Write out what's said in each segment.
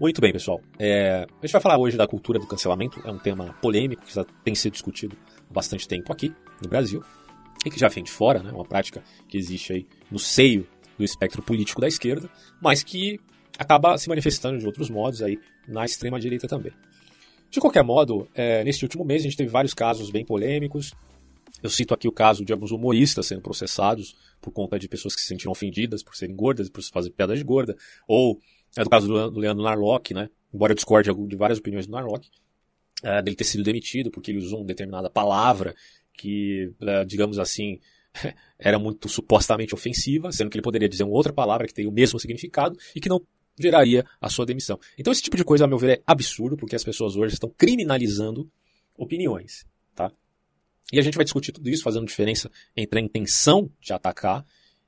Muito bem, pessoal. É, a gente vai falar hoje da cultura do cancelamento. É um tema polêmico que já tem sido discutido há bastante tempo aqui no Brasil e que já vem de fora, né? Uma prática que existe aí no seio do espectro político da esquerda, mas que acaba se manifestando de outros modos aí na extrema direita também. De qualquer modo, é, neste último mês a gente teve vários casos bem polêmicos. Eu cito aqui o caso de alguns humoristas sendo processados por conta de pessoas que se sentiram ofendidas por serem gordas, por fazer piadas de gorda, ou é do caso do Leandro Narlock, né? Embora eu discorde de várias opiniões do Narlock, é, dele ter sido demitido porque ele usou uma determinada palavra que, é, digamos assim, era muito supostamente ofensiva, sendo que ele poderia dizer uma outra palavra que tem o mesmo significado e que não geraria a sua demissão. Então esse tipo de coisa, a meu ver, é absurdo, porque as pessoas hoje estão criminalizando opiniões, tá? E a gente vai discutir tudo isso, fazendo diferença entre a intenção de atacar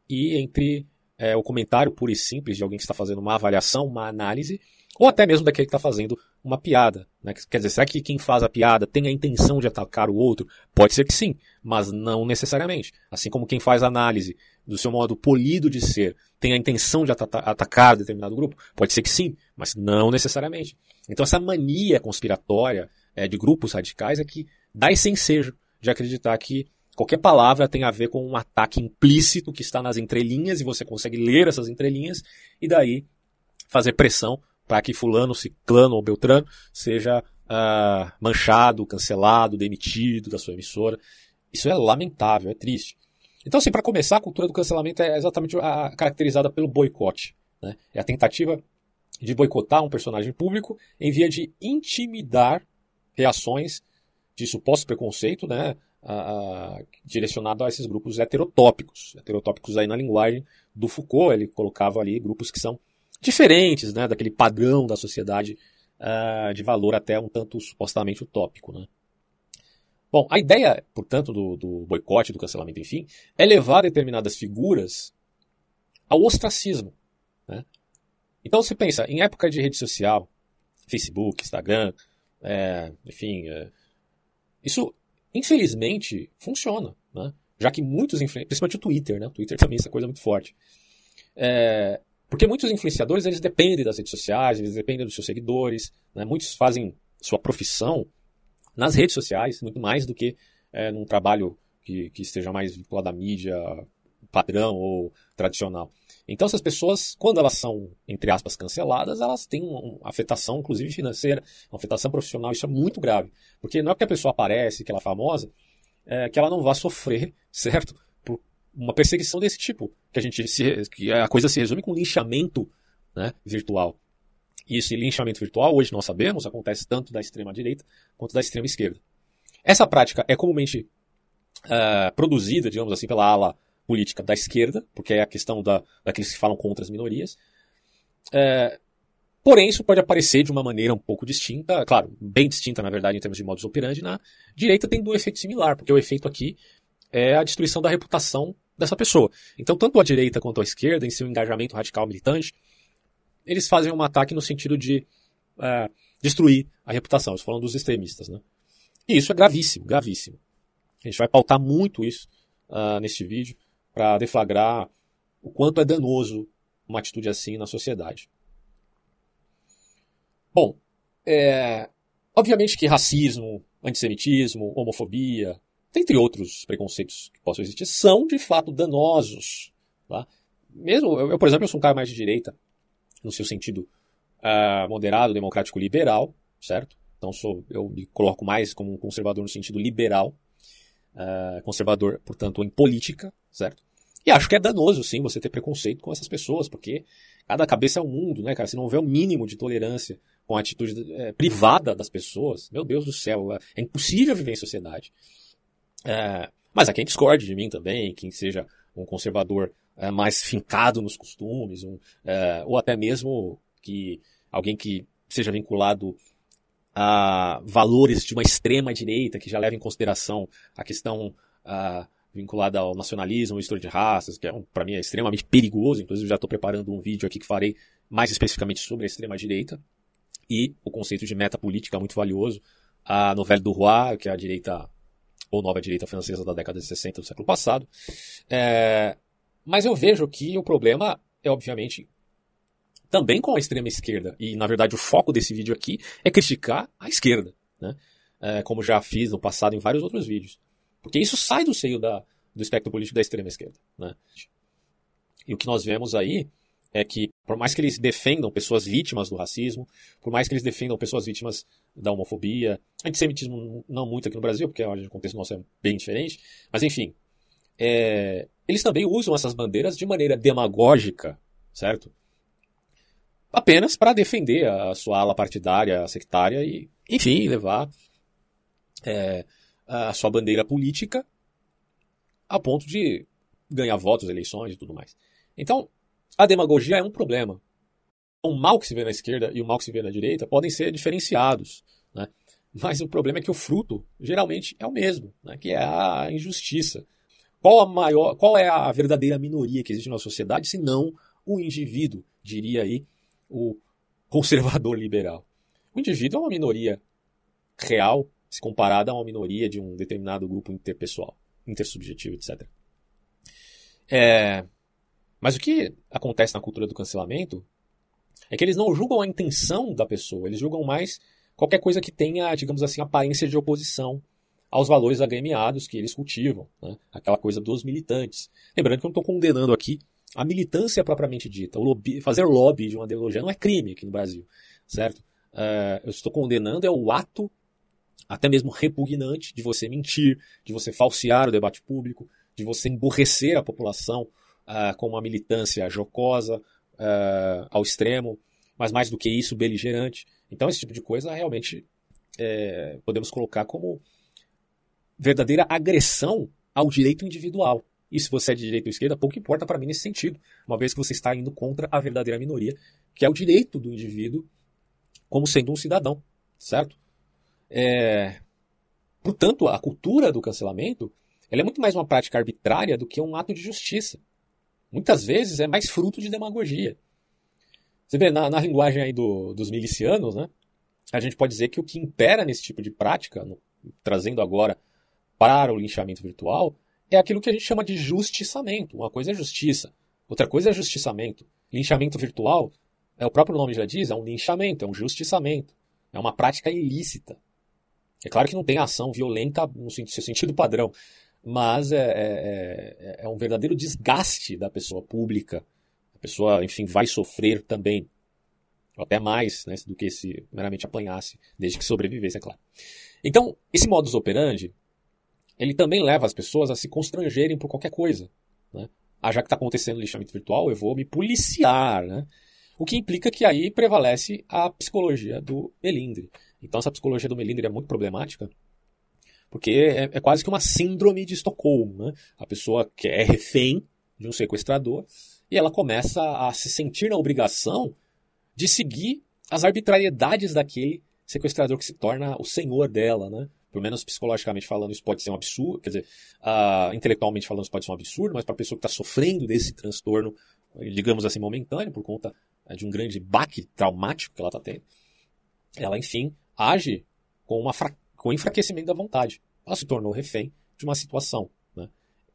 e entre é, o comentário puro e simples de alguém que está fazendo uma avaliação, uma análise, ou até mesmo daquele que está fazendo uma piada. Né? Quer dizer, será que quem faz a piada tem a intenção de atacar o outro? Pode ser que sim, mas não necessariamente. Assim como quem faz análise do seu modo polido de ser tem a intenção de atacar determinado grupo? Pode ser que sim, mas não necessariamente. Então essa mania conspiratória é, de grupos radicais é que dá esse ensejo de acreditar que qualquer palavra tem a ver com um ataque implícito que está nas entrelinhas e você consegue ler essas entrelinhas e daí fazer pressão para que fulano, ciclano ou beltrano seja uh, manchado, cancelado, demitido da sua emissora. Isso é lamentável, é triste. Então, assim, para começar, a cultura do cancelamento é exatamente a, caracterizada pelo boicote. Né? É a tentativa de boicotar um personagem público em via de intimidar reações de suposto preconceito, né, direcionado a esses grupos heterotópicos. Heterotópicos aí na linguagem do Foucault, ele colocava ali grupos que são diferentes, né, daquele padrão da sociedade uh, de valor até um tanto supostamente utópico, né. Bom, a ideia, portanto, do, do boicote, do cancelamento, enfim, é levar determinadas figuras ao ostracismo. Né? Então você pensa, em época de rede social, Facebook, Instagram, é, enfim, é, isso infelizmente funciona, né? já que muitos, principalmente o Twitter, né? o Twitter também é essa coisa muito forte, é, porque muitos influenciadores eles dependem das redes sociais, eles dependem dos seus seguidores, né? muitos fazem sua profissão nas redes sociais, muito mais do que é, num trabalho que, que esteja mais vinculado à mídia padrão ou tradicional. Então, essas pessoas, quando elas são, entre aspas, canceladas, elas têm uma afetação, inclusive financeira, uma afetação profissional. Isso é muito grave. Porque não é porque a pessoa aparece, que ela é famosa, é, que ela não vá sofrer, certo? Por uma perseguição desse tipo. Que a gente se, que a coisa se resume com linchamento né, virtual. E esse linchamento virtual, hoje nós sabemos, acontece tanto da extrema-direita quanto da extrema-esquerda. Essa prática é comumente uh, produzida, digamos assim, pela ala política da esquerda, porque é a questão da, daqueles que falam contra as minorias. Uh, porém, isso pode aparecer de uma maneira um pouco distinta, claro, bem distinta, na verdade, em termos de modus operandi, na direita tem um efeito similar, porque o efeito aqui é a destruição da reputação dessa pessoa. Então, tanto a direita quanto a esquerda, em seu engajamento radical militante, eles fazem um ataque no sentido de é, destruir a reputação. Estou falando dos extremistas, né? E isso é gravíssimo, gravíssimo. A gente vai pautar muito isso uh, neste vídeo para deflagrar o quanto é danoso uma atitude assim na sociedade. Bom, é, obviamente que racismo, antissemitismo, homofobia, dentre outros preconceitos que possam existir, são de fato danosos. Tá? Mesmo eu, por exemplo, eu sou um cara mais de direita, no seu sentido uh, moderado, democrático, liberal, certo? Então sou, eu me coloco mais como um conservador no sentido liberal, uh, conservador, portanto, em política, certo? E acho que é danoso, sim, você ter preconceito com essas pessoas, porque cada cabeça é um mundo, né, cara? Se não houver o um mínimo de tolerância com a atitude é, privada das pessoas, meu Deus do céu, é impossível viver em sociedade. É, mas há quem discorde de mim também, quem seja um conservador é, mais fincado nos costumes, um, é, ou até mesmo que alguém que seja vinculado a valores de uma extrema direita, que já leva em consideração a questão vinculada ao nacionalismo, história de raças, que é, um, para mim é extremamente perigoso. Inclusive, já estou preparando um vídeo aqui que farei mais especificamente sobre a extrema direita e o conceito de meta política muito valioso. A novela do Roy, que é a direita ou nova direita francesa da década de 60 do século passado. É, mas eu vejo que o problema é, obviamente, também com a extrema esquerda. E, na verdade, o foco desse vídeo aqui é criticar a esquerda, né? É, como já fiz no passado em vários outros vídeos. Porque isso sai do seio da, do espectro político da extrema esquerda. Né? E o que nós vemos aí é que, por mais que eles defendam pessoas vítimas do racismo, por mais que eles defendam pessoas vítimas da homofobia, antissemitismo não muito aqui no Brasil, porque o contexto nosso é bem diferente, mas enfim, é, eles também usam essas bandeiras de maneira demagógica, certo? Apenas para defender a sua ala partidária, sectária e, enfim, levar é, a sua bandeira política a ponto de ganhar votos, eleições e tudo mais. Então, a demagogia é um problema. O mal que se vê na esquerda e o mal que se vê na direita podem ser diferenciados, né? Mas o problema é que o fruto geralmente é o mesmo, né? que é a injustiça. Qual a maior, qual é a verdadeira minoria que existe na sociedade, se não o indivíduo, diria aí o conservador liberal. O indivíduo é uma minoria real, se comparada a uma minoria de um determinado grupo interpessoal, intersubjetivo, etc. É, mas o que acontece na cultura do cancelamento é que eles não julgam a intenção da pessoa, eles julgam mais qualquer coisa que tenha, digamos assim, aparência de oposição aos valores agremiados que eles cultivam, né? aquela coisa dos militantes. Lembrando que eu não estou condenando aqui a militância propriamente dita, lobby, fazer lobby de uma ideologia não é crime aqui no Brasil, certo? Uh, eu estou condenando é o ato até mesmo repugnante de você mentir, de você falsear o debate público, de você emborrecer a população uh, com uma militância jocosa uh, ao extremo, mas mais do que isso, beligerante. Então, esse tipo de coisa realmente é, podemos colocar como verdadeira agressão ao direito individual. E se você é de direita ou esquerda, pouco importa para mim nesse sentido, uma vez que você está indo contra a verdadeira minoria, que é o direito do indivíduo como sendo um cidadão, certo? É... Portanto, a cultura do cancelamento ela é muito mais uma prática arbitrária do que um ato de justiça. Muitas vezes é mais fruto de demagogia. Você vê, na, na linguagem aí do, dos milicianos, né, a gente pode dizer que o que impera nesse tipo de prática, no, trazendo agora para o linchamento virtual, é aquilo que a gente chama de justiçamento. Uma coisa é justiça, outra coisa é justiçamento. Linchamento virtual, é o próprio nome já diz, é um linchamento, é um justiçamento. É uma prática ilícita. É claro que não tem ação violenta no seu sentido padrão, mas é, é, é, é, um verdadeiro desgaste da pessoa pública. A pessoa, enfim, vai sofrer também, até mais né, do que se meramente apanhasse, desde que sobrevivesse, é claro. Então, esse modus operandi, ele também leva as pessoas a se constrangerem por qualquer coisa. Né? Ah, já que está acontecendo lixamento virtual, eu vou me policiar. Né? O que implica que aí prevalece a psicologia do melindre. Então essa psicologia do melindre é muito problemática, porque é, é quase que uma síndrome de Estocolmo. Né? A pessoa que é refém de um sequestrador e ela começa a se sentir na obrigação de seguir as arbitrariedades daquele sequestrador que se torna o senhor dela, né? Pelo menos psicologicamente falando, isso pode ser um absurdo, quer dizer, uh, intelectualmente falando, isso pode ser um absurdo, mas para a pessoa que está sofrendo desse transtorno, digamos assim, momentâneo, por conta uh, de um grande baque traumático que ela está tendo, ela, enfim, age com, uma com enfraquecimento da vontade. Ela se tornou refém de uma situação. Né?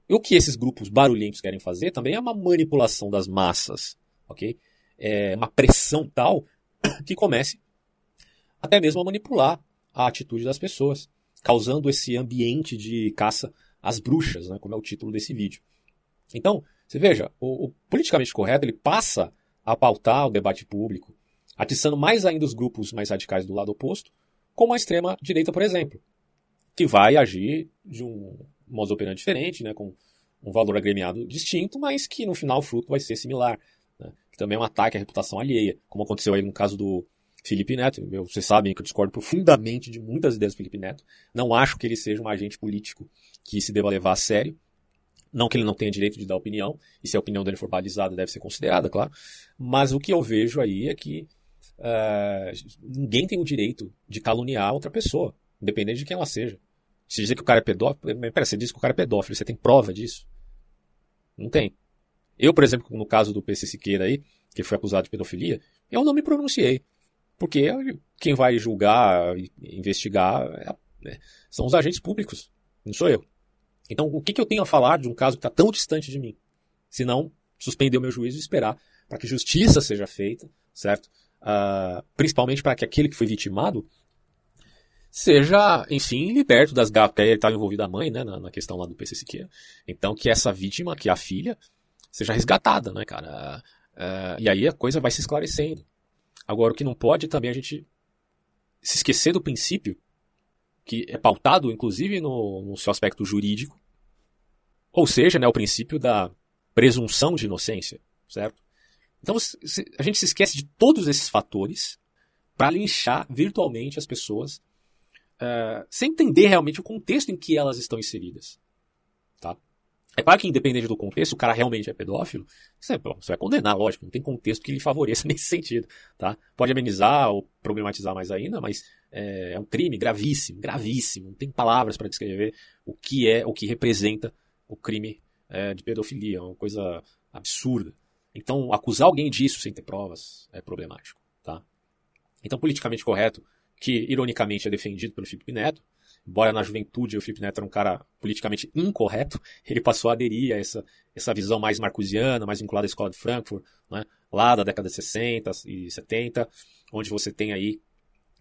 E o que esses grupos barulhentos querem fazer também é uma manipulação das massas, ok? É uma pressão tal que comece até mesmo a manipular a atitude das pessoas causando esse ambiente de caça às bruxas, né, como é o título desse vídeo. Então, você veja, o, o politicamente correto ele passa a pautar o debate público, atiçando mais ainda os grupos mais radicais do lado oposto, como a extrema direita, por exemplo, que vai agir de um modo operante diferente, né, com um valor agremiado distinto, mas que no final o fruto vai ser similar. Né, que também é um ataque à reputação alheia, como aconteceu aí no caso do Felipe Neto. Eu, vocês sabem que eu discordo profundamente de muitas ideias do Felipe Neto. Não acho que ele seja um agente político que se deva levar a sério. Não que ele não tenha direito de dar opinião, e se a opinião dele for balizada, deve ser considerada, claro. Mas o que eu vejo aí é que uh, ninguém tem o direito de caluniar outra pessoa, independente de quem ela seja. Se dizer que o cara é pedófilo, pera, você diz que o cara é pedófilo, você tem prova disso? Não tem. Eu, por exemplo, no caso do PC Siqueira aí, que foi acusado de pedofilia, eu não me pronunciei. Porque quem vai julgar investigar é, é, são os agentes públicos, não sou eu. Então, o que, que eu tenho a falar de um caso que está tão distante de mim? Se não, suspender o meu juízo e esperar para que justiça seja feita, certo? Uh, principalmente para que aquele que foi vitimado seja, enfim, liberto das garras, ele estava envolvido a mãe, né, na, na, questão lá do PC Siqueira. Então que essa vítima, que é a filha, seja resgatada, né, cara? Uh, e aí a coisa vai se esclarecendo. Agora, o que não pode também a gente se esquecer do princípio, que é pautado, inclusive, no, no seu aspecto jurídico, ou seja, né, o princípio da presunção de inocência, certo? Então a gente se esquece de todos esses fatores para linchar virtualmente as pessoas uh, sem entender realmente o contexto em que elas estão inseridas. Tá? É claro que, independente do contexto, o cara realmente é pedófilo, você, você vai condenar, lógico, não tem contexto que lhe favoreça nesse sentido. Tá? Pode amenizar ou problematizar mais ainda, mas é, é um crime gravíssimo, gravíssimo. Não tem palavras para descrever o que é, o que representa o crime é, de pedofilia. É uma coisa absurda. Então, acusar alguém disso sem ter provas é problemático. Tá? Então, politicamente correto, que ironicamente é defendido pelo Felipe Neto, embora na juventude o Felipe Neto era um cara politicamente incorreto, ele passou a aderir a essa, essa visão mais marcusiana, mais vinculada à escola de Frankfurt, né, lá da década de 60 e 70, onde você tem aí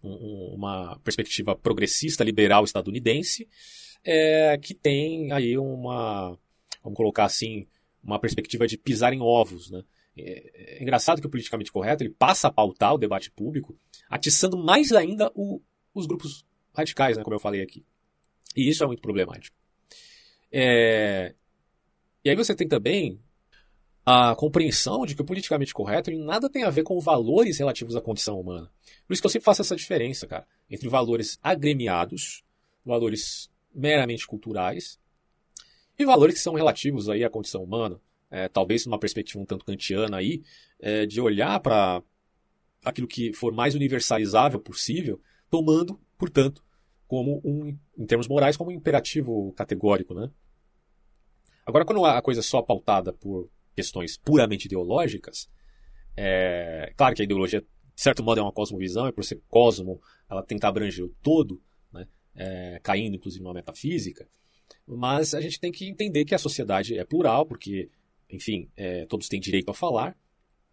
um, uma perspectiva progressista liberal estadunidense, é, que tem aí uma, vamos colocar assim, uma perspectiva de pisar em ovos, né? É, é engraçado que o politicamente correto ele passa a pautar o debate público, atiçando mais ainda o, os grupos radicais, né, como eu falei aqui. E isso é muito problemático. É... E aí você tem também a compreensão de que o politicamente correto ele nada tem a ver com valores relativos à condição humana. Por isso que eu sempre faço essa diferença, cara, entre valores agremiados, valores meramente culturais, e valores que são relativos aí à condição humana, é, talvez numa perspectiva um tanto kantiana aí, é, de olhar para aquilo que for mais universalizável possível, tomando, portanto, como um, em termos morais, como um imperativo categórico, né? Agora, quando a coisa é só pautada por questões puramente ideológicas, é claro que a ideologia, de certo modo, é uma cosmovisão, e por ser cosmo, ela tenta abranger o todo, né? É, caindo inclusive numa metafísica, mas a gente tem que entender que a sociedade é plural, porque, enfim, é, todos têm direito a falar.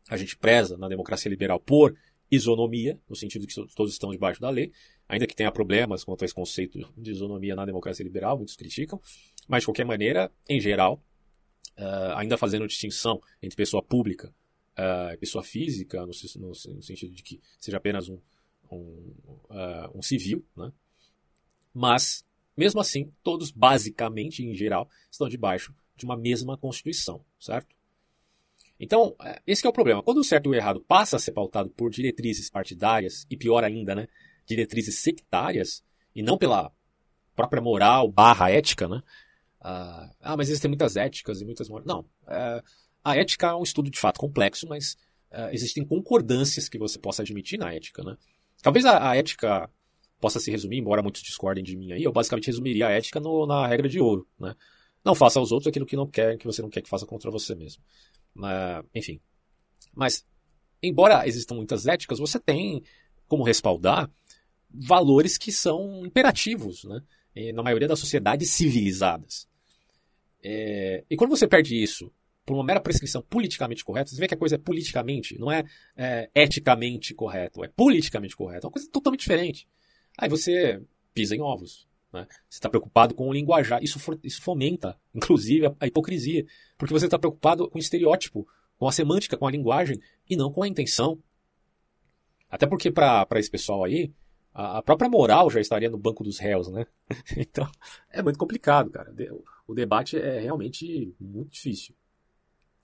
A gente preza na democracia liberal por isonomia, no sentido que todos estão debaixo da lei, ainda que tenha problemas quanto a esse conceito de isonomia na democracia liberal, muitos criticam, mas de qualquer maneira, em geral, uh, ainda fazendo distinção entre pessoa pública uh, e pessoa física, no, no, no, sentido de que seja apenas um, um, uh, um civil, né? mas mesmo assim, todos, basicamente, em geral, estão debaixo de uma mesma Constituição, certo? Então, é, esse é o problema. Quando o certo e o errado passa a ser pautado por diretrizes partidárias, e pior ainda, né, diretrizes sectárias, e não pela própria moral barra ética, né? Ah, ah mas existem muitas éticas e muitas morais. Não. É, a ética é um estudo de fato complexo, mas é, existem concordâncias que você possa admitir na ética, né? Talvez a, a ética possa se resumir, embora muitos discordem de mim aí, eu basicamente resumiria a ética no, na regra de ouro, né? Não faça aos outros aquilo que não quer, que você não quer que faça contra você mesmo. Uh, enfim. Mas, embora existam muitas éticas, você tem como respaldar valores que são imperativos, né? E, na maioria das sociedades civilizadas. É, e quando você perde isso por uma mera prescrição politicamente correta, você vê que a coisa é politicamente, não é, é eticamente correto, é politicamente correto. É uma coisa totalmente diferente. Aí você pisa em ovos. Né? Você está preocupado com o linguajar. Isso, isso fomenta, inclusive, a, a hipocrisia. Porque você está preocupado com o estereótipo, com a semântica, com a linguagem, e não com a intenção. Até porque, para esse pessoal aí, a, a, própria moral já estaria no banco dos réus, né? então, é muito complicado, cara. O debate é realmente muito difícil.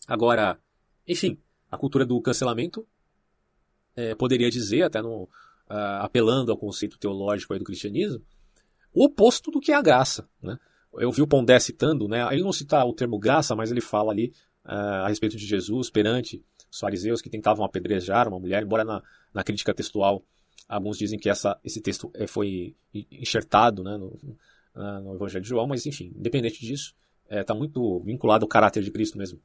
Agora, enfim, a cultura do cancelamento é, poderia dizer, até no, uh, apelando ao conceito teológico do cristianismo, o oposto do que é a graça. Né? Eu vi o Pondé citando, né? ele não cita o termo graça, mas ele fala ali uh, a respeito de Jesus perante os fariseus que tentavam apedrejar uma mulher, embora na, na crítica textual alguns dizem que essa, esse texto eh, foi enxertado né, no, no Evangelho de João, mas enfim, independente disso, está eh, é, muito vinculado ao caráter de Cristo mesmo.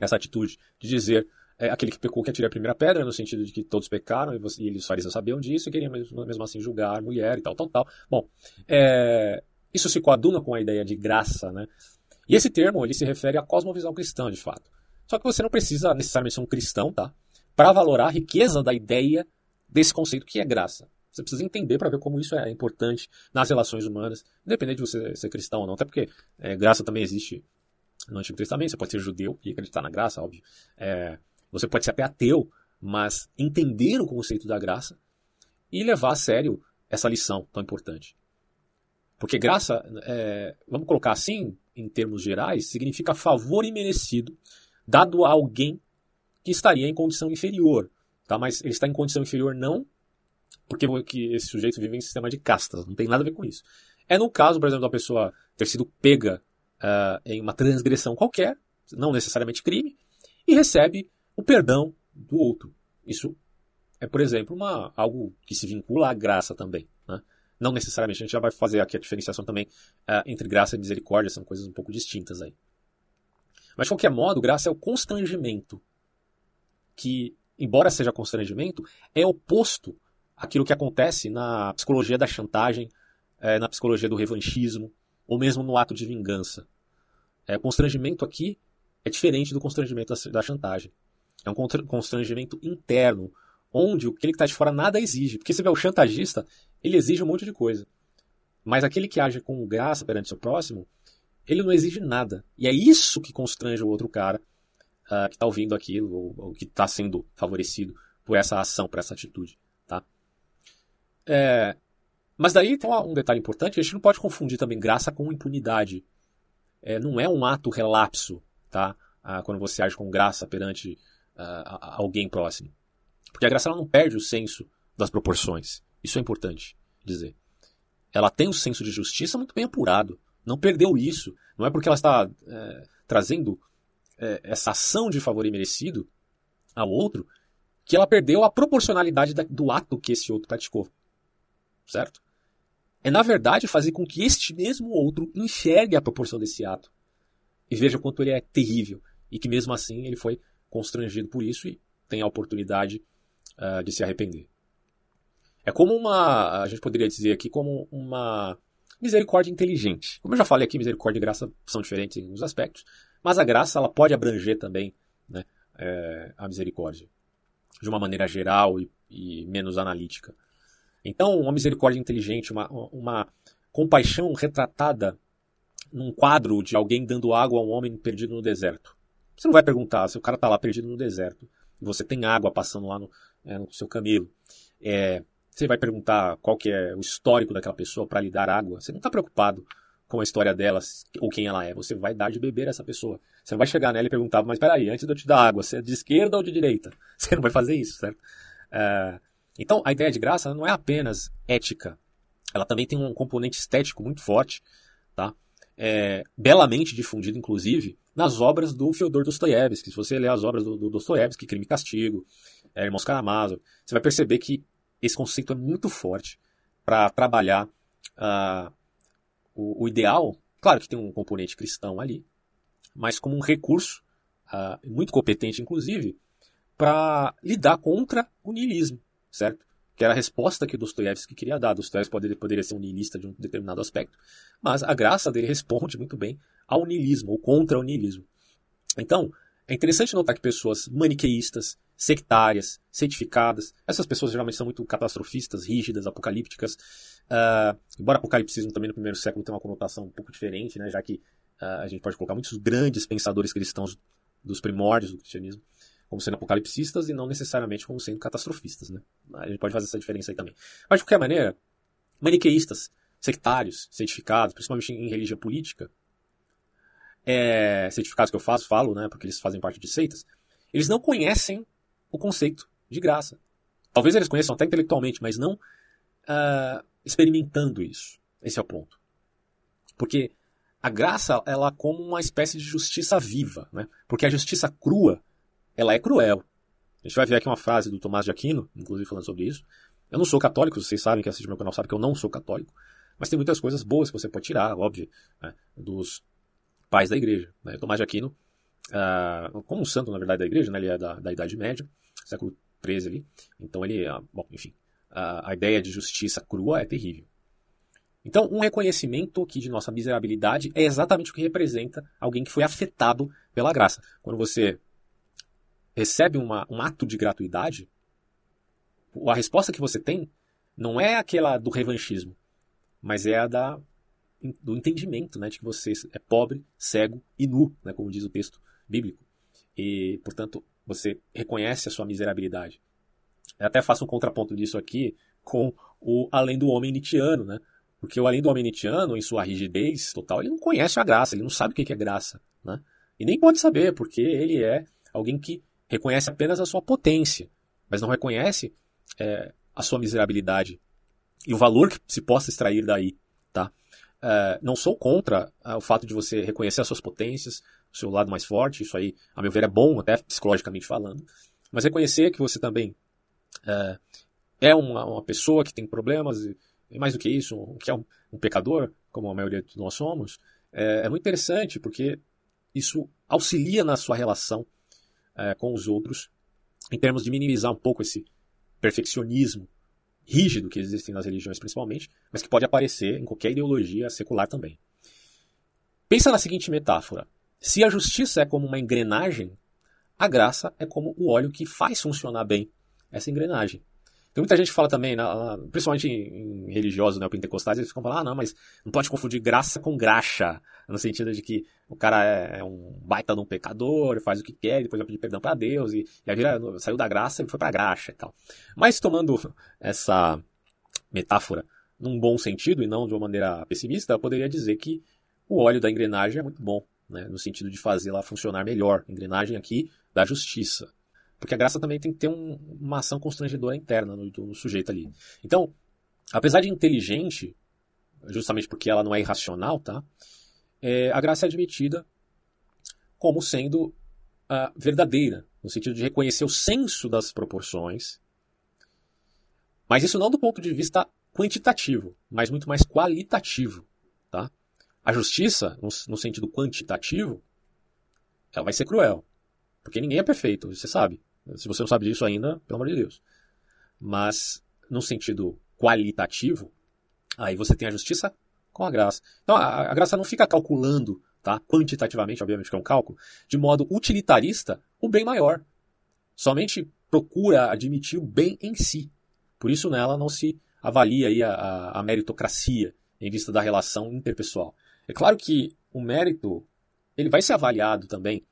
Essa atitude de dizer é, aquele que pecou que atire a primeira pedra, no sentido de que todos pecaram e, você, e eles fariseus sabiam disso e queriam mesmo, mesmo, assim julgar mulher e tal, tal, tal. Bom, é, isso se coaduna com a ideia de graça, né? E esse termo ele se refere à cosmovisão cristã, de fato. Só que você não precisa necessariamente ser um cristão, tá? para valorar a riqueza da ideia desse conceito que é graça. Você precisa entender para ver como isso é importante nas relações humanas, independente de você ser cristão ou não, até porque é, graça também existe no Antigo Testamento, você pode ser judeu e acreditar na graça, óbvio. É, você pode ser até ateu, mas entender o conceito da graça e levar a sério essa lição tão importante. Porque graça, é, vamos colocar assim, em termos gerais, significa favor imerecido dado a alguém que estaria em condição inferior. Tá? Mas ele está em condição inferior não porque que esse sujeito vive em sistema de castas, não tem nada a ver com isso. É no caso, por exemplo, da pessoa ter sido pega uh, em uma transgressão qualquer, não necessariamente crime, e recebe o perdão do outro. Isso é, por exemplo, uma, algo que se vincula à graça também. Né? Não necessariamente, a gente já vai fazer aqui a diferenciação também uh, entre graça e misericórdia, são coisas um pouco distintas aí. Mas, de qualquer modo, graça é o constrangimento, que, embora seja constrangimento, é oposto àquilo que acontece na psicologia da chantagem, é, na psicologia do revanchismo, ou mesmo no ato de vingança. É, constrangimento aqui é diferente do constrangimento da, da chantagem. É um constrangimento interno, onde aquele que está de fora nada exige. Porque se vê o chantagista, ele exige um monte de coisa. Mas aquele que age com graça perante seu próximo, ele não exige nada. E é isso que constrange o outro cara uh, que está ouvindo aquilo, ou, ou que está sendo favorecido por essa ação, por essa atitude. Tá? É, mas daí tem um detalhe importante, a gente não pode confundir também graça com impunidade. É, não é um ato relapso, tá? Ah, quando você age com graça perante ah, alguém próximo. Porque a graça ela não perde o senso das proporções. Isso é importante dizer. Ela tem o senso de justiça muito bem apurado. Não perdeu isso. Não é porque ela está é, trazendo é, essa ação de favor imerecido ao outro que ela perdeu a proporcionalidade da, do ato que esse outro praticou. Certo? É, na verdade, fazer com que este mesmo outro enxergue a proporção desse ato e veja quanto ele é terrível e que mesmo assim ele foi constrangido por isso e tem a oportunidade uh, de se arrepender. É como uma, a gente poderia dizer aqui, como uma misericórdia inteligente. Como eu já falei aqui, misericórdia e graça são diferentes em alguns aspectos, mas a graça ela pode abranger também né, é, a misericórdia de uma maneira geral e, e, menos analítica. Então, uma misericórdia inteligente, uma, uma compaixão retratada num quadro de alguém dando água a um homem perdido no deserto. Você não vai perguntar se o cara está lá perdido no deserto você tem água passando lá no, é, no seu camelo. É, você vai perguntar qual que é o histórico daquela pessoa para lhe dar água. Você não está preocupado com a história dela ou quem ela é. Você vai dar de beber a essa pessoa. Você não vai chegar nela e perguntar, mas peraí, antes de eu te dar água, você é de esquerda ou de direita? Você não vai fazer isso, certo? É, então, a ideia de graça não é apenas ética. Ela também tem um componente estético muito forte, tá? É, belamente difundido, inclusive, nas obras do Fyodor Dostoiévski. Se você ler as obras do, do Dostoiévski, Crime e Castigo, é, Irmãos Karamazov, você vai perceber que esse conceito é muito forte para trabalhar uh, o, o, ideal. Claro que tem um componente cristão ali, mas como um recurso uh, muito competente, inclusive, para lidar contra o niilismo, certo? Que era a resposta que Dostoiévski queria dar. Dostoiévski poderia, poderia ser um niilista de um determinado aspecto, mas a graça dele responde muito bem ao niilismo, ou contra o niilismo. Então, é interessante notar que pessoas maniqueístas, sectárias, certificadas, essas pessoas geralmente são muito catastrofistas, rígidas, apocalípticas. Uh, embora apocalipsismo também no primeiro século tenha uma conotação um pouco diferente, né, já que uh, a gente pode colocar muitos grandes pensadores cristãos dos primórdios do cristianismo como sendo apocalipsistas e não necessariamente como sendo catastrofistas. Né? A gente pode fazer essa diferença aí também. Mas, de qualquer maneira, maniqueístas, sectários, certificados, principalmente em religião política, é, certificados que eu faço, falo, né, porque eles fazem parte de seitas, eles não conhecem o conceito de graça. Talvez eles conheçam até intelectualmente, mas não uh, experimentando isso. Esse é o ponto. Porque a graça, ela é como uma espécie de justiça viva, né? Porque a justiça crua, ela é cruel. A gente vai ver aqui uma frase do Tomás de Aquino, inclusive falando sobre isso. Eu não sou católico, vocês sabem que assistem meu canal sabem que eu não sou católico, mas tem muitas coisas boas que você pode tirar, óbvio, né, dos pais da igreja. Né? Tomás de Aquino, uh, como um santo, na verdade, da igreja, né? ele é da, da Idade Média, século XIII ali. Então ele, uh, bom, enfim, uh, a ideia de justiça crua é terrível. Então, um reconhecimento aqui de nossa miserabilidade é exatamente o que representa alguém que foi afetado pela graça. Quando você recebe uma, um ato de gratuidade, a resposta que você tem não é aquela do revanchismo, mas é a da, do entendimento né, de que você é pobre, cego e nu, né, como diz o texto bíblico. E, portanto, você reconhece a sua miserabilidade. Eu até faço um contraponto disso aqui com o além do homem nietzschiano, né? Porque o além do homem nietzschiano, em sua rigidez total, ele não conhece a graça, ele não sabe o que é graça, né? E nem pode saber, porque ele é alguém que reconhece apenas a sua potência, mas não reconhece é, a sua miserabilidade e o valor que se possa extrair daí, tá? É, não sou contra é, o fato de você reconhecer as suas potências, o seu lado mais forte, isso aí, a meu ver, é bom, até psicologicamente falando, mas reconhecer que você também é, é uma, uma, pessoa que tem problemas, e, e mais do que isso, que é um, um, pecador, como a maioria de nós somos, é, é, muito interessante porque isso auxilia na sua relação é, com os outros, em termos de minimizar um pouco esse perfeccionismo rígido que existe nas religiões principalmente, mas que pode aparecer em qualquer ideologia secular também. Pensa na seguinte metáfora. Se a justiça é como uma engrenagem, a graça é como o óleo que faz funcionar bem essa engrenagem. Tem muita gente que fala também, principalmente em, religiosos neopentecostais, eles ficam falando, ah, não, mas não pode confundir graça com graxa, no sentido de que o cara é, é um baita de um pecador, faz o que quer, depois vai pedir perdão para Deus, e, e vira, saiu da graça e foi para graxa e tal. Mas tomando essa metáfora num bom sentido e não de uma maneira pessimista, eu poderia dizer que o óleo da engrenagem é muito bom, né, no sentido de fazê-la funcionar melhor. Engrenagem aqui da justiça. Porque a graça também tem que ter um, uma ação constrangedora interna no, no, sujeito ali. Então, apesar de inteligente, justamente porque ela não é irracional, tá? É, a graça é admitida como sendo verdadeira, no sentido de reconhecer o senso das proporções, mas isso não do ponto de vista quantitativo, mas muito mais qualitativo, tá? A justiça, no, no sentido quantitativo, ela vai ser cruel, porque ninguém é perfeito, você sabe. Se você não sabe disso ainda, pelo amor de Deus. Mas, no sentido qualitativo, aí você tem a justiça com a graça. Então, a, a graça não fica calculando, tá? quantitativamente, obviamente que é um cálculo, de modo utilitarista, o bem maior. Somente procura admitir o bem em si. Por isso nela não se avalia aí a, a, a meritocracia em vista da relação interpessoal. É claro que o mérito ele vai ser avaliado também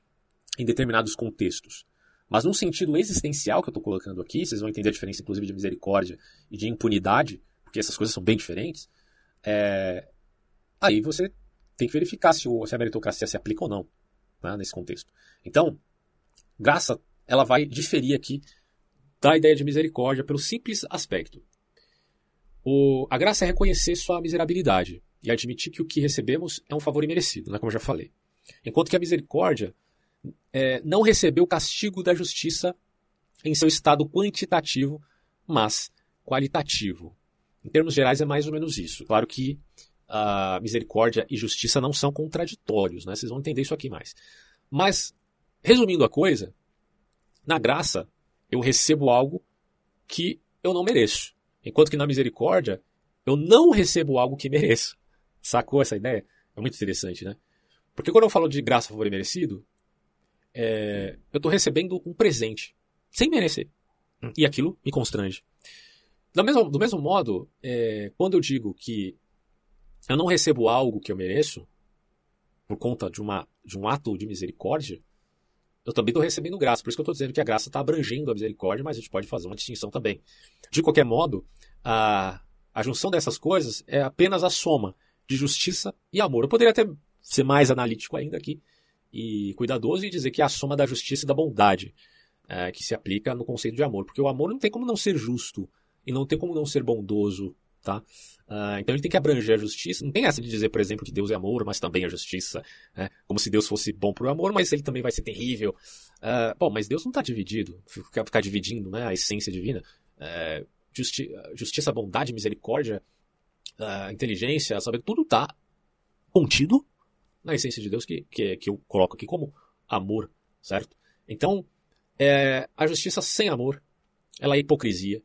em determinados contextos. Mas num sentido existencial que eu estou colocando aqui, vocês vão entender a diferença, inclusive, de misericórdia e de impunidade, porque essas coisas são bem diferentes. É... Aí você tem que verificar se, o, se a meritocracia se aplica ou não né, nesse contexto. Então, graça, ela vai diferir aqui da ideia de misericórdia pelo simples aspecto. O, a graça é reconhecer sua miserabilidade e admitir que o que recebemos é um favor imerecido, né, como eu já falei. Enquanto que a misericórdia é, não recebeu o castigo da justiça em seu estado quantitativo, mas qualitativo. Em termos gerais, é mais ou menos isso. Claro que a misericórdia e justiça não são contraditórios, né? vocês vão entender isso aqui mais. Mas, resumindo a coisa, na graça, eu recebo algo que eu não mereço. Enquanto que na misericórdia, eu não recebo algo que mereço. Sacou essa ideia? É muito interessante, né? Porque quando eu falo de graça, favor e merecido, é, eu estou recebendo um presente, sem merecer. Hum. E aquilo me constrange. Do mesmo, do mesmo modo, é, quando eu digo que eu não recebo algo que eu mereço, por conta de, uma, de um ato de misericórdia, eu também estou recebendo graça. Por isso que eu estou dizendo que a graça está abrangendo a misericórdia, mas a gente pode fazer uma distinção também. De qualquer modo, a, a junção dessas coisas é apenas a soma de justiça e amor. Eu poderia até ser mais analítico ainda aqui e cuidadoso e dizer que é a soma da justiça e da bondade é, que se aplica no conceito de amor. Porque o amor não tem como não ser justo e não tem como não ser bondoso. Tá? Uh, então ele tem que abranger a justiça. Não tem essa de dizer, por exemplo, que Deus é amor, mas também a justiça. Né? Como se Deus fosse bom para o amor, mas ele também vai ser terrível. Uh, bom, mas Deus não está dividido. Ficar, ficar, dividindo né, a essência divina. Uh, justi justiça, bondade, misericórdia, inteligência, saber, tudo está contido na essência de Deus que, que, que eu coloco aqui como amor, certo? Então, é, a justiça sem amor, ela é hipocrisia,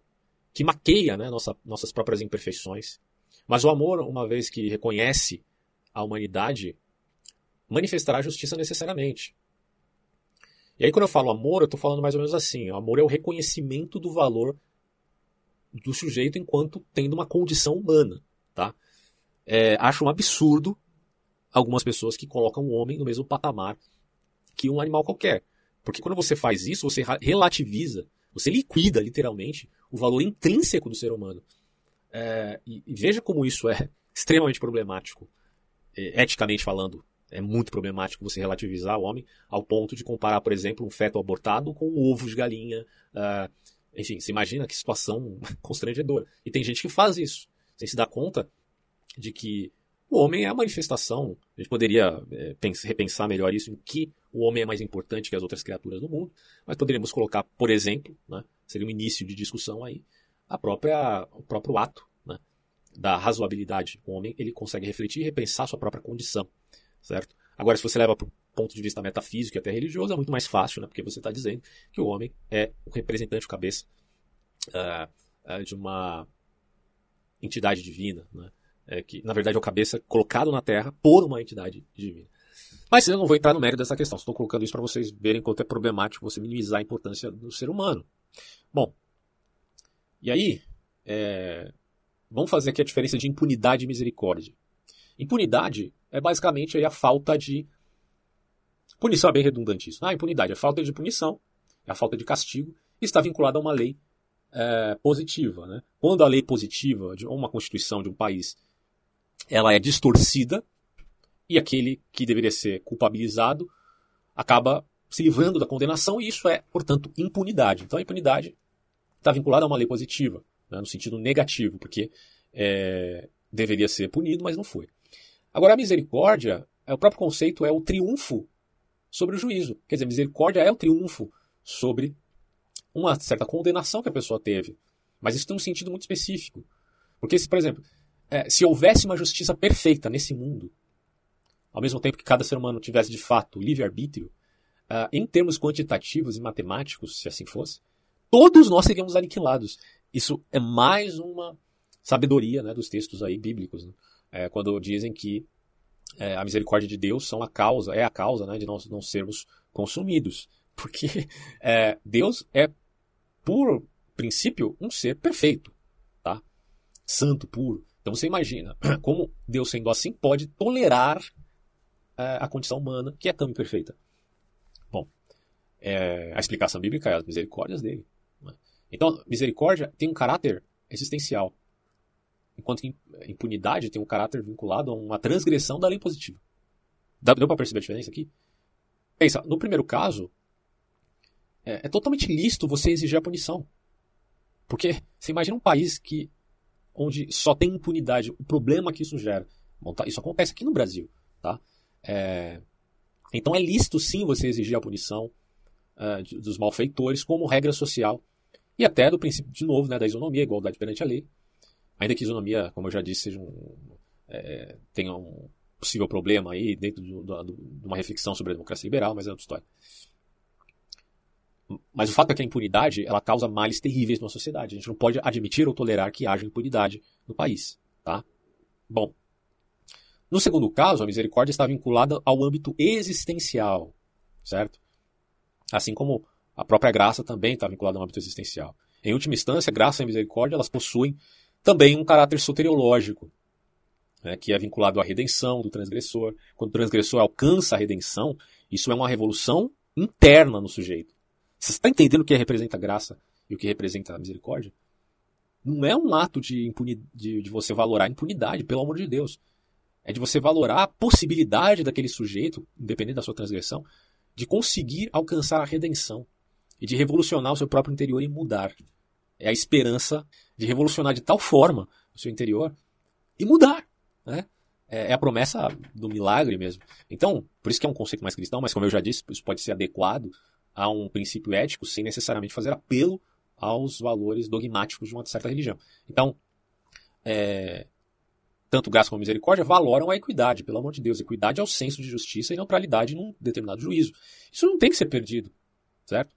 que maqueia né, nossa, nossas próprias imperfeições. Mas o amor, uma vez que reconhece a humanidade, manifestará a justiça necessariamente. E aí, quando eu falo amor, eu estou falando mais ou menos assim: o amor é o reconhecimento do valor do sujeito enquanto tendo uma condição humana. Tá? É, acho um absurdo algumas pessoas que colocam o homem no mesmo patamar que um animal qualquer. Porque quando você faz isso, você relativiza, você liquida literalmente o valor intrínseco do ser humano. É, e, e, veja como isso é extremamente problemático, é, eticamente falando. É muito problemático você relativizar o homem ao ponto de comparar, por exemplo, um feto abortado com um ovo de galinha. Uh, enfim, se imagina que situação constrangedora. E tem gente que faz isso, sem se dar conta de que o homem é a manifestação. A gente poderia é, repensar melhor isso, em que o homem é mais importante que as outras criaturas do mundo, mas poderíamos colocar, por exemplo, né, seria um início de discussão aí, a própria, o próprio ato né, da razoabilidade. O homem ele consegue refletir e repensar sua própria condição, certo? Agora, se você leva para o ponto de vista metafísico e até religioso, é muito mais fácil, né, porque você está dizendo que o homem é o representante, o cabeça uh, uh, de uma entidade divina, né? É, que na verdade é o cabeça colocado na Terra por uma entidade divina. Mas eu não vou entrar no mérito dessa questão, estou colocando isso para vocês verem quanto é problemático você minimizar a importância do ser humano. Bom, e aí, é, vamos fazer aqui a diferença de impunidade e misericórdia. Impunidade é basicamente a falta de. Punição é bem redundante isso. Ah, impunidade é a falta de punição, é a falta de castigo, e está vinculada a uma lei é, positiva. Né? Quando a lei positiva de uma constituição de um país ela é distorcida e aquele que deveria ser culpabilizado acaba se livrando da condenação e isso é, portanto, impunidade. Então a impunidade está vinculada a uma lei positiva, né, no sentido negativo, porque é, deveria ser punido, mas não foi. Agora a misericórdia, é, o próprio conceito é o triunfo sobre o juízo. Quer dizer, misericórdia é o triunfo sobre uma certa condenação que a pessoa teve. Mas isso tem um sentido muito específico. Porque, se, por exemplo, é, se houvesse uma justiça perfeita nesse mundo, ao mesmo tempo que cada ser humano tivesse de fato livre-arbítrio, uh, em termos quantitativos e matemáticos, se assim fosse, todos nós seríamos aniquilados. Isso é mais uma sabedoria né, dos textos aí bíblicos, né? é, quando dizem que é, a misericórdia de Deus são a causa, é a causa né, de nós não sermos consumidos. Porque é, Deus é, por princípio, um ser perfeito, tá? santo, puro. Então você imagina como Deus, sendo assim, pode tolerar é, a condição humana, que é tão imperfeita. Bom, é, a explicação bíblica é as misericórdias dele. Né? Então, misericórdia tem um caráter existencial, enquanto que impunidade tem um caráter vinculado a uma transgressão da lei positiva. Deu para perceber a diferença aqui? Pensa, no primeiro caso, é, é totalmente lícito você exigir a punição. Porque você imagina um país que onde só tem impunidade, o problema que isso gera. Bom, tá, isso acontece aqui no Brasil, tá? É, então é lícito sim você exigir a punição uh, de, dos malfeitores como regra social e até do princípio, de novo, né, da isonomia, igualdade perante a lei. Ainda que isonomia, como eu já disse, seja um, é, tenha um possível problema aí dentro de, de uma reflexão sobre a democracia liberal, mas é outra história. Mas o fato é que a impunidade ela causa males terríveis na sociedade. A gente não pode admitir ou tolerar que haja impunidade no país. Tá? Bom, no segundo caso, a misericórdia está vinculada ao âmbito existencial, certo? Assim como a própria graça também está vinculada ao âmbito existencial. Em última instância, graça e misericórdia elas possuem também um caráter soteriológico, né, que é vinculado à redenção do transgressor. Quando o transgressor alcança a redenção, isso é uma revolução interna no sujeito. Você está entendendo o que representa graça e o que representa a misericórdia? Não é um ato de, de, de você valorar a impunidade, pelo amor de Deus. É de você valorar a possibilidade daquele sujeito, independente da sua transgressão, de conseguir alcançar a redenção e de revolucionar o seu próprio interior e mudar. É a esperança de revolucionar de tal forma o seu interior e mudar. Né? É, é a promessa do milagre mesmo. Então, por isso que é um conceito mais cristão, mas como eu já disse, isso pode ser adequado a um princípio ético sem necessariamente fazer apelo aos valores dogmáticos de uma certa religião. Então, é, tanto graça como misericórdia valoram a equidade, pelo amor de Deus. Equidade é o senso de justiça e neutralidade num determinado juízo. Isso não tem que ser perdido, certo?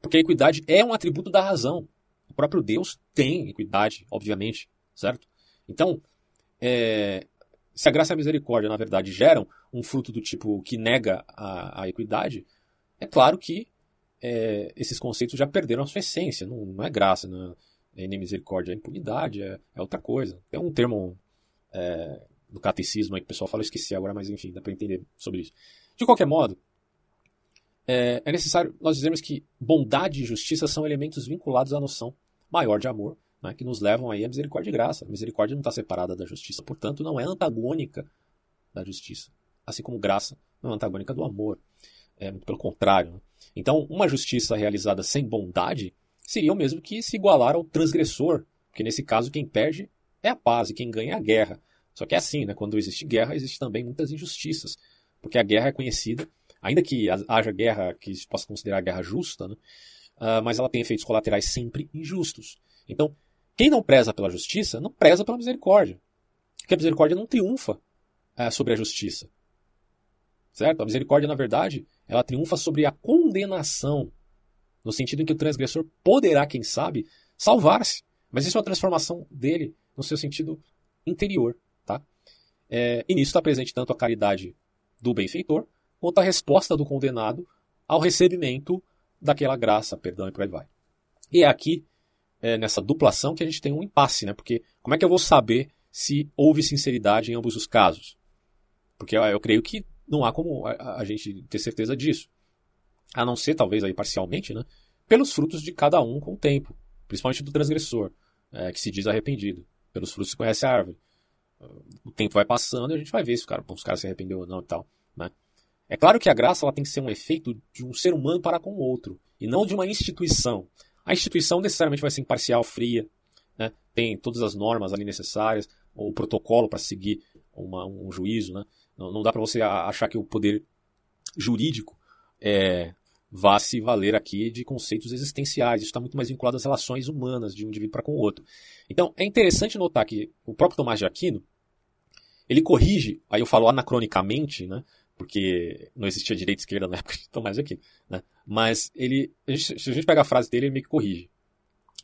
Porque a equidade é um atributo da razão. O próprio Deus tem equidade, obviamente, certo? Então, é, se a graça e a misericórdia, na verdade, geram um fruto do tipo que nega a, a equidade, é claro que é, esses conceitos já perderam a sua essência. Não, não é graça, não é nem misericórdia, é impunidade, é, é outra coisa. Tem um termo é, do catecismo aí que o pessoal fala, eu esqueci agora, mas enfim, dá para entender sobre isso. De qualquer modo, é, é, necessário nós dizermos que bondade e justiça são elementos vinculados à noção maior de amor, né, que nos levam aí à misericórdia e graça. A misericórdia não está separada da justiça, portanto, não é antagônica da justiça. Assim como graça não é antagônica do amor. É muito pelo contrário. Né? Então, uma justiça realizada sem bondade seria o mesmo que se igualar ao transgressor, porque nesse caso quem perde é a paz e quem ganha é a guerra. Só que é assim, né? quando existe guerra, existe também muitas injustiças, porque a guerra é conhecida, ainda que haja guerra que se possa considerar guerra justa, né? Uh, mas ela tem efeitos colaterais sempre injustos. Então, quem não preza pela justiça, não preza pela misericórdia. Porque a misericórdia não triunfa uh, sobre a justiça. Certo? A misericórdia, na verdade, ela triunfa sobre a condenação, no sentido em que o transgressor poderá, quem sabe, salvar-se. Mas isso é uma transformação dele no seu sentido interior. Tá? É, e nisso está presente tanto a caridade do benfeitor, quanto a resposta do condenado ao recebimento daquela graça, perdão e por aí vai. E é aqui, é, nessa duplação, que a gente tem um impasse, né? Porque como é que eu vou saber se houve sinceridade em ambos os casos? Porque eu, eu creio que não há como a, a, gente ter certeza disso. A não ser, talvez, aí parcialmente, né? Pelos frutos de cada um com o tempo. Principalmente do transgressor, é, que se diz arrependido. Pelos frutos se conhece a árvore. O tempo vai passando e a gente vai ver se o cara, os caras se arrependeu ou não e tal. Né? É claro que a graça ela tem que ser um efeito de um ser humano para com o outro, e não de uma instituição. A instituição necessariamente vai ser imparcial, fria, né? tem todas as normas ali necessárias, o protocolo para seguir uma, um juízo. Né? Não, não dá para você achar que o poder jurídico é, vá se valer aqui de conceitos existenciais. Isso está muito mais vinculado às relações humanas de um indivíduo para com o outro. Então, é interessante notar que o próprio Tomás de Aquino, ele corrige, aí eu falo anacronicamente, né, porque não existia direita e esquerda na época de Tomás de Aquino, né, mas ele, se a gente pega a frase dele, ele meio que corrige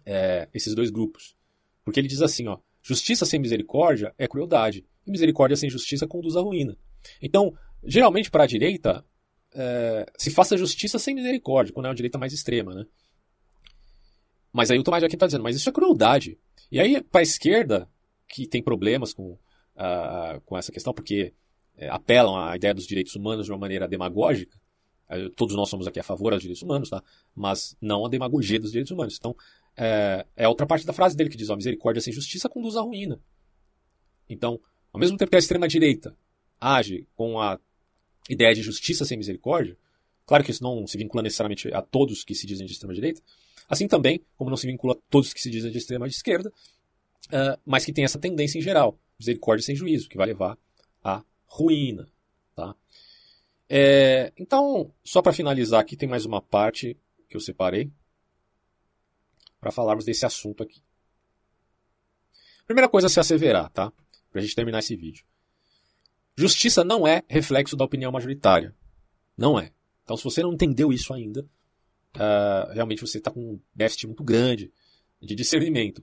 é, esses dois grupos. Porque ele diz assim, ó, justiça sem misericórdia é crueldade, misericórdia sem justiça conduz à ruína. Então, geralmente para a direita, é, se faça justiça sem misericórdia, quando é uma direita mais extrema, né? Mas aí o Tomás de Aquino está dizendo, mas isso é crueldade. E aí, para a esquerda, que tem problemas com, uh, com essa questão, porque é, apelam à ideia dos direitos humanos de uma maneira demagógica, todos nós somos aqui a favor dos direitos humanos, tá? mas não a demagogia dos direitos humanos. Então, é, é outra parte da frase dele que diz: ó, misericórdia sem justiça conduz à ruína. Então, ao mesmo tempo que a extrema-direita age com a ideia de justiça sem misericórdia, claro que isso não se vincula necessariamente a todos que se dizem de extrema-direita, assim também, como não se vincula a todos que se dizem de extrema-esquerda, uh, mas que tem essa tendência em geral, misericórdia sem juízo, que vai levar à ruína. Tá? É, então, só para finalizar aqui, tem mais uma parte que eu separei para falarmos desse assunto aqui. Primeira coisa a se asseverar, tá? Para a gente terminar esse vídeo. Justiça não é reflexo da opinião majoritária. Não é. Então, se você não entendeu isso ainda, uh, realmente você está com um déficit muito grande de discernimento.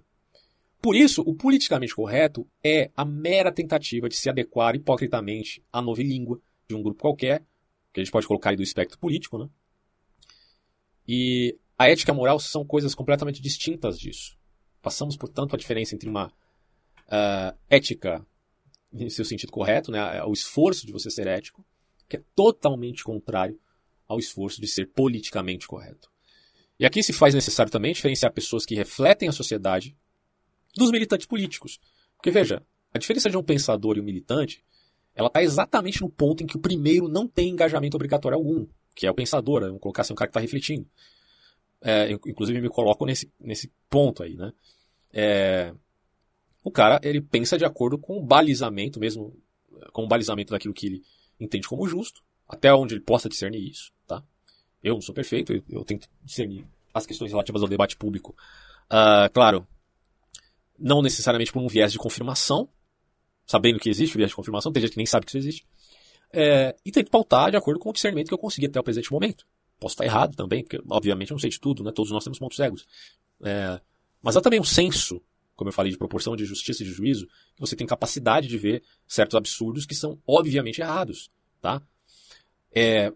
Por isso, o politicamente correto é a mera tentativa de se adequar hipocritamente à nova língua de um grupo qualquer, que a gente pode colocar aí do espectro político, né? E a ética e a moral são coisas completamente distintas disso. Passamos, portanto, a diferença entre uma uh, ética em seu sentido correto, né, o esforço de você ser ético, que é totalmente contrário ao esforço de ser politicamente correto. E aqui se faz necessário também diferenciar pessoas que refletem a sociedade dos militantes políticos. Porque veja, a diferença de um pensador e um militante, ela está exatamente no ponto em que o primeiro não tem engajamento obrigatório algum, que é o pensador, vamos colocar assim, um cara que está refletindo. É, inclusive me coloco nesse, nesse ponto aí, né? É, o cara ele pensa de acordo com o balizamento mesmo, com o balizamento daquilo que ele entende como justo, até onde ele possa discernir isso, tá? Eu não sou perfeito, eu, eu tento discernir as questões relativas ao debate público. Uh, claro, não necessariamente por um viés de confirmação, sabendo que existe o viés de confirmação, tem gente que nem sabe que isso existe, é, e tento pautar de acordo com o discernimento que eu consegui até o presente momento. Posso estar errado também, porque obviamente eu não sei de tudo, né? todos nós temos pontos cegos. É, mas há também um senso como eu falei, de proporção de justiça e de juízo, você tem capacidade de ver certos absurdos que são obviamente errados, tá? É,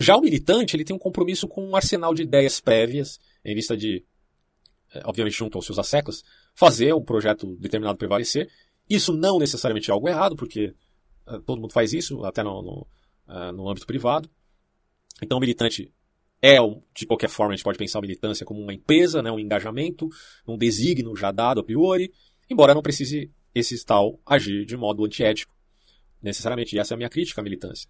Já o militante, ele tem um compromisso com um arsenal de ideias prévias, em vista de, é, obviamente, junto aos seus asseclas, fazer um projeto determinado prevalecer. Isso não necessariamente é algo errado, porque uh, todo mundo faz isso, até no, no, uh, no âmbito privado. Então, o militante é, de qualquer forma, a gente pode pensar a militância como uma empresa, né, um engajamento, um desígnio já dado a priori, embora não precise esse tal agir de modo antiético, necessariamente. E essa é a minha crítica à militância.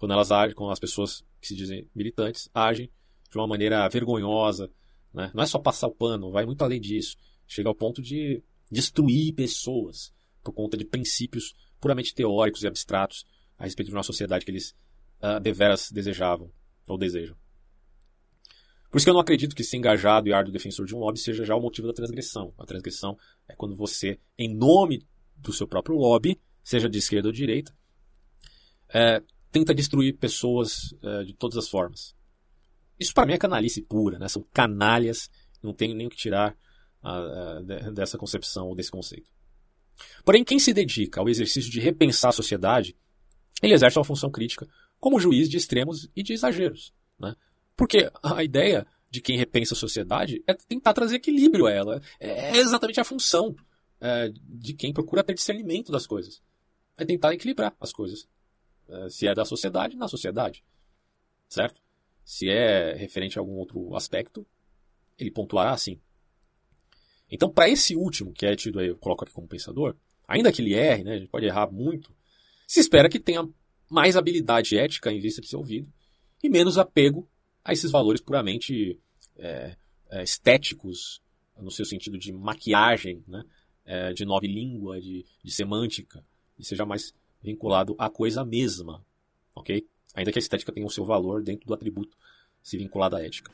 Quando elas agem, quando as pessoas que se dizem militantes agem de uma maneira vergonhosa, né? não é só passar o pano, vai muito além disso. Chega ao ponto de destruir pessoas por conta de princípios puramente teóricos e abstratos a respeito de uma sociedade que eles uh, deveras desejavam ou desejam. Por isso que eu não acredito que ser engajado e árduo defensor de um lobby seja já o motivo da transgressão. A transgressão é quando você, em nome do seu próprio lobby, seja de esquerda ou de direita, é, tenta destruir pessoas é, de todas as formas. Isso para mim é canalice pura, né? São canalhas, não tenho nem o que tirar a, a, dessa concepção ou desse conceito. Porém, quem se dedica ao exercício de repensar a sociedade, ele exerce uma função crítica como juiz de extremos e de exageros. Né? Porque a ideia de quem repensa a sociedade é tentar trazer equilíbrio a ela. É exatamente a função é, de quem procura ter discernimento das coisas. É tentar equilibrar as coisas. É, se é da sociedade, na sociedade. Certo? Se é referente a algum outro aspecto, ele pontuará assim. Então, para esse último, que é tido aí, eu coloco aqui como pensador, ainda que ele erre, né, a gente pode errar muito, se espera que tenha mais habilidade ética em vista de ser ouvido e menos apego a esses valores puramente é, é, estéticos, no seu sentido de maquiagem, né? É, de nova língua, de, de semântica, e seja mais vinculado à coisa mesma, ok? Ainda que a estética tenha o seu valor dentro do atributo se vinculado à ética.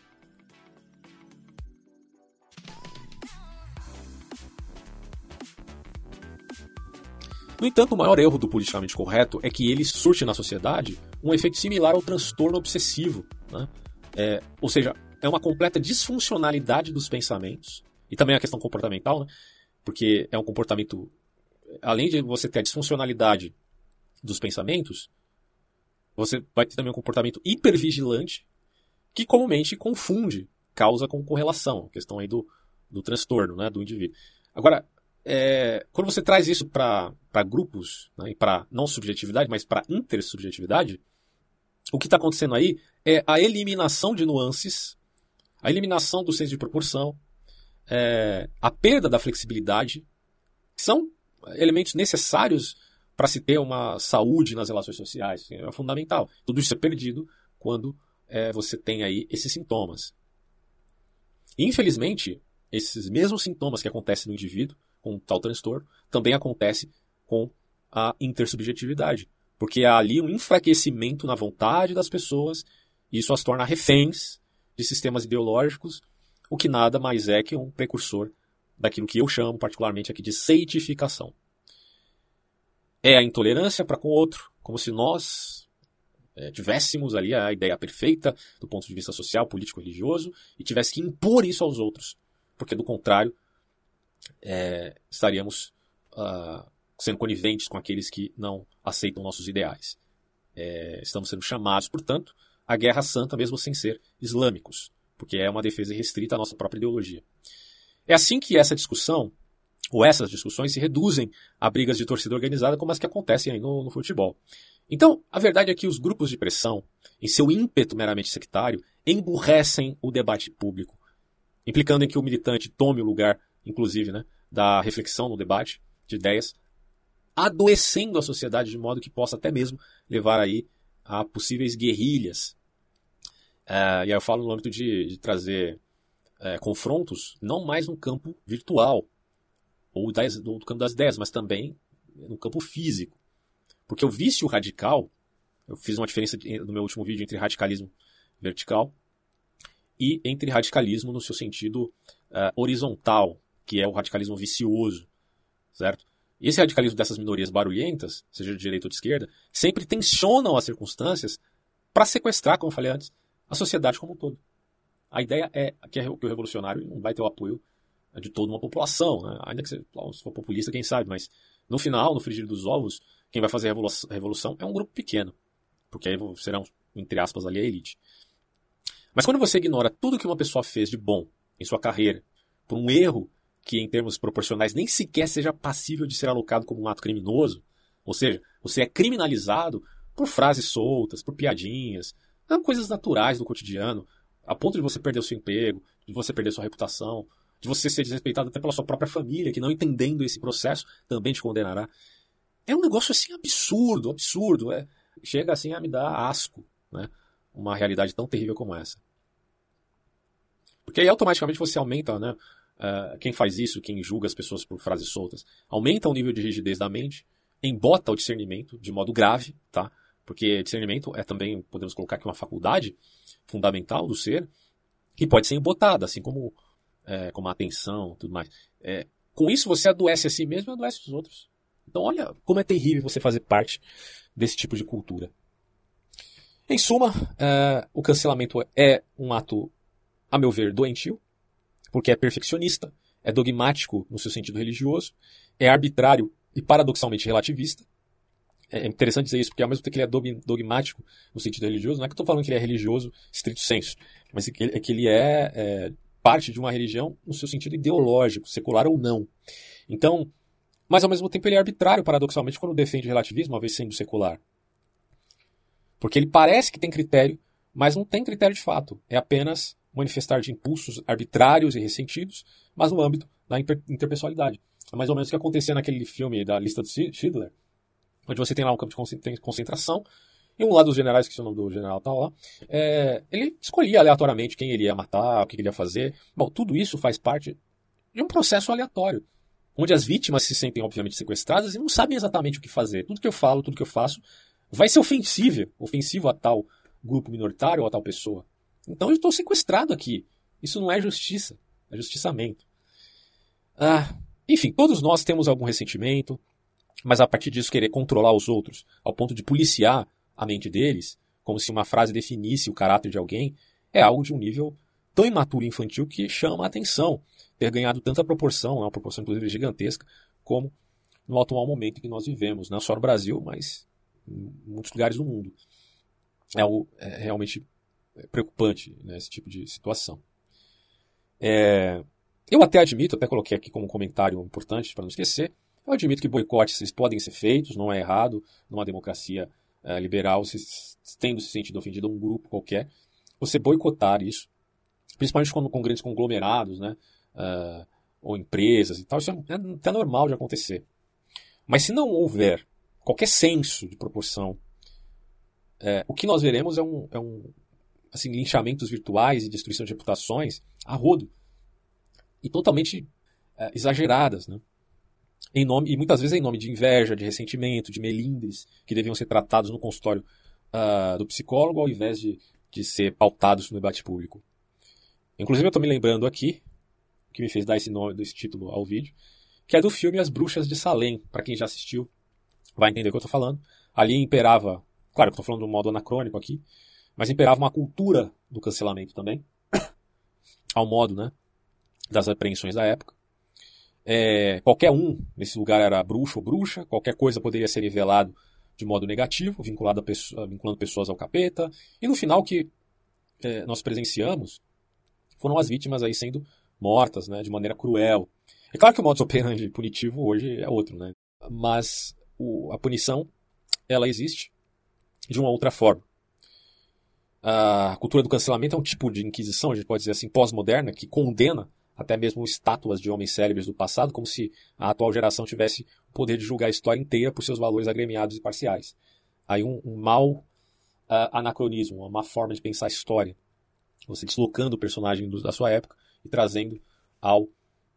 No entanto, o maior erro do politicamente correto é que ele surte na sociedade um efeito similar ao transtorno obsessivo, né? É, ou seja, é uma completa disfuncionalidade dos pensamentos, e também a questão comportamental, né? porque é um comportamento. Além de você ter a disfuncionalidade dos pensamentos, você vai ter também um comportamento hipervigilante que comumente confunde causa com correlação, a questão aí do, do transtorno né, do indivíduo. Agora, é, quando você traz isso para grupos, né, e para não subjetividade, mas para intersubjetividade, o que está acontecendo aí é a eliminação de nuances, a eliminação do senso de proporção, é, a perda da flexibilidade, são elementos necessários para se ter uma saúde nas relações sociais. É fundamental. Tudo isso é perdido quando é, você tem aí esses sintomas. Infelizmente, esses mesmos sintomas que acontecem no indivíduo com tal transtorno também acontecem com a intersubjetividade. Porque há ali um enfraquecimento na vontade das pessoas e isso as torna reféns de sistemas ideológicos, o que nada mais é que um precursor daquilo que eu chamo particularmente aqui de seitificação. É a intolerância para com o outro, como se nós é, tivéssemos ali a ideia perfeita do ponto de vista social, político, religioso e tivesse que impor isso aos outros, porque do contrário é, estaríamos uh, sendo coniventes com aqueles que não aceitam nossos ideais. É, estamos sendo chamados, portanto, à guerra santa, mesmo sem ser islâmicos, porque é uma defesa restrita à nossa própria ideologia. É assim que essa discussão, ou essas discussões, se reduzem a brigas de torcida organizada, como as que acontecem aí no, no futebol. Então, a verdade é que os grupos de pressão, em seu ímpeto meramente sectário, emburrecem o debate público, implicando em que o militante tome o lugar, inclusive, né, da reflexão no debate de ideias, adoecendo a sociedade de modo que possa até mesmo levar aí a possíveis guerrilhas. É, e aí eu falo no âmbito de, de trazer é, confrontos, não mais no campo virtual, ou das, do campo das ideias, mas também no campo físico. Porque o vício radical, eu fiz uma diferença no meu último vídeo entre radicalismo vertical e entre radicalismo no seu sentido uh, horizontal, que é o radicalismo vicioso, certo? E esse radicalismo dessas minorias barulhentas, seja de direita ou de esquerda, sempre tensionam as circunstâncias para sequestrar, como eu falei antes, a sociedade como um todo. A ideia é que, o revolucionário não vai ter o apoio de toda uma população, né? ainda que se for populista, quem sabe, mas no final, no frigir dos ovos, quem vai fazer a revolução é um grupo pequeno, porque aí serão entre aspas ali, a elite. Mas quando você ignora tudo que uma pessoa fez de bom em sua carreira, por um erro que em termos proporcionais nem sequer seja passível de ser alocado como um ato criminoso, ou seja, você é criminalizado por frases soltas, por piadinhas, coisas naturais do cotidiano, a ponto de você perder o seu emprego, de você perder sua reputação, de você ser desrespeitado até pela sua própria família, que não entendendo esse processo também te condenará. É um negócio assim absurdo, absurdo. É, chega assim a me dar asco, né? Uma realidade tão terrível como essa. Porque aí automaticamente você aumenta, né? Uh, quem faz isso, quem julga as pessoas por frases soltas, aumenta o nível de rigidez da mente, embota o discernimento de modo grave, tá? Porque discernimento é também, podemos colocar aqui uma faculdade fundamental do ser, que pode ser embotada, assim como, é, como a atenção tudo mais. É, com isso você adoece a si mesmo e adoece os outros. Então olha como é terrível você fazer parte desse tipo de cultura. Em suma, é, o cancelamento é um ato, a meu ver, doentio, porque é perfeccionista, é dogmático no seu sentido religioso, é arbitrário e paradoxalmente relativista. É interessante dizer isso, porque ao mesmo tempo que ele é dogmático no sentido religioso, não é que eu estou falando que ele é religioso estrito senso, mas é que ele é, que ele é, é parte de uma religião no seu sentido ideológico, secular ou não. Então, mas ao mesmo tempo ele é arbitrário, paradoxalmente, quando defende relativismo, uma vez sendo secular. Porque ele parece que tem critério, mas não tem critério de fato. É apenas manifestar de impulsos arbitrários e ressentidos, mas no âmbito da interpessoalidade. É mais ou menos o que acontecia naquele filme da lista de Schindler, onde você tem lá um campo de concentração, e um lado dos generais, que é o nome do general tal lá, é, ele escolhia aleatoriamente quem ele ia matar, o que ele ia fazer. Bom, tudo isso faz parte de um processo aleatório, onde as vítimas se sentem, obviamente, sequestradas e não sabem exatamente o que fazer. Tudo que eu falo, tudo que eu faço, vai ser ofensivo, ofensivo a tal grupo minoritário ou a tal pessoa. Então eu estou sequestrado aqui. Isso não é justiça, é justiçamento. Ah, enfim, todos nós temos algum ressentimento, mas a partir disso querer controlar os outros, ao ponto de policiar a mente deles, como se uma frase definisse o caráter de alguém, é algo de um nível tão imaturo e infantil que chama a atenção ter ganhado tanta proporção, uma proporção inclusive gigantesca, como no atual momento que nós vivemos, não só no Brasil, mas em muitos lugares do mundo. É, algo, é realmente preocupante né, esse tipo de situação. É, eu até admito, até coloquei aqui como um comentário importante para não esquecer, eu admito que boicotes podem ser feitos, não é errado, numa democracia uh, liberal, se, tendo se sentido ofendido um grupo qualquer, você boicotar isso, principalmente quando com grandes conglomerados, né, uh, ou empresas e tal, isso é, é até normal de acontecer. Mas se não houver qualquer senso de proporção, é, o que nós veremos é um, é um assim, linchamentos virtuais e destruição de reputações a rodo. E totalmente é, exageradas, né? em nome, e muitas vezes em nome de inveja, de ressentimento, de melindres, que deviam ser tratados no consultório uh, do psicólogo ao invés de, de ser pautados no debate público. Inclusive eu estou me lembrando aqui, que me fez dar esse nome, desse título ao vídeo, que é do filme As Bruxas de Salem. Para quem já assistiu, vai entender o que eu estou falando. Ali imperava, claro, eu estou falando de um modo anacrônico aqui, mas imperava uma cultura do cancelamento também, ao modo né, das apreensões da época. É, qualquer um nesse lugar era bruxo ou bruxa, qualquer coisa poderia ser revelado de modo negativo, vinculado pessoa, vinculando pessoas ao capeta. E no final, que é, nós presenciamos foram as vítimas aí sendo mortas né, de maneira cruel. É claro que o modus operandi punitivo hoje é outro, né? mas o, a punição ela existe de uma outra forma. A cultura do cancelamento é um tipo de inquisição, a gente pode dizer assim, pós-moderna, que condena até mesmo estátuas de homens célebres do passado, como se a atual geração tivesse o poder de julgar a história inteira por seus valores agremiados e parciais. Aí um, um mau uh, anacronismo, uma má forma de pensar a história. Você deslocando o personagem do, da sua época e trazendo ao, uh,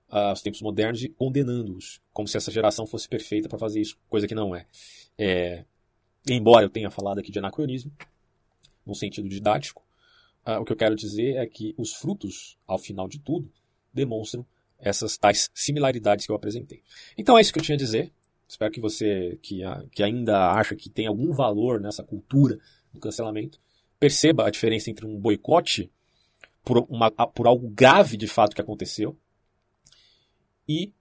aos tempos modernos e condenando-os, como se essa geração fosse perfeita para fazer isso, coisa que não é. é. Embora eu tenha falado aqui de anacronismo, no sentido didático, uh, o que eu quero dizer é que os frutos, ao final de tudo, demonstram essas tais similaridades que eu apresentei. Então é isso que eu tinha a dizer. Espero que você que, que ainda acha que tem algum valor nessa cultura do cancelamento perceba a diferença entre um boicote por, uma, por algo grave de fato que aconteceu e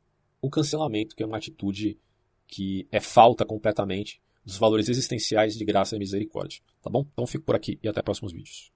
o cancelamento, que é uma atitude que é falta completamente dos valores existenciais de graça e misericórdia. Tá bom? Então fico por aqui e até próximos vídeos.